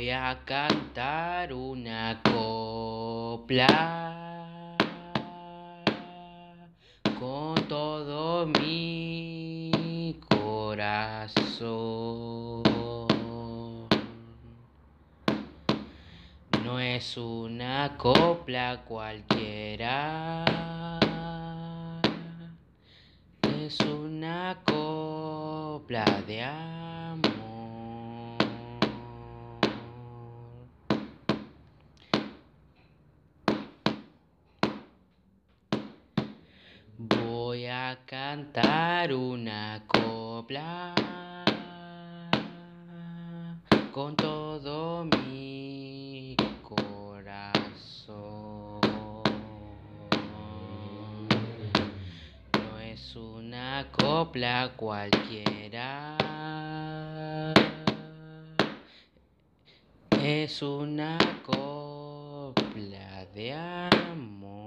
Voy a cantar una copla con todo mi corazón. No es una copla cualquiera, es una copla de amor. A cantar una copla con todo mi corazón. No es una copla cualquiera. Es una copla de amor.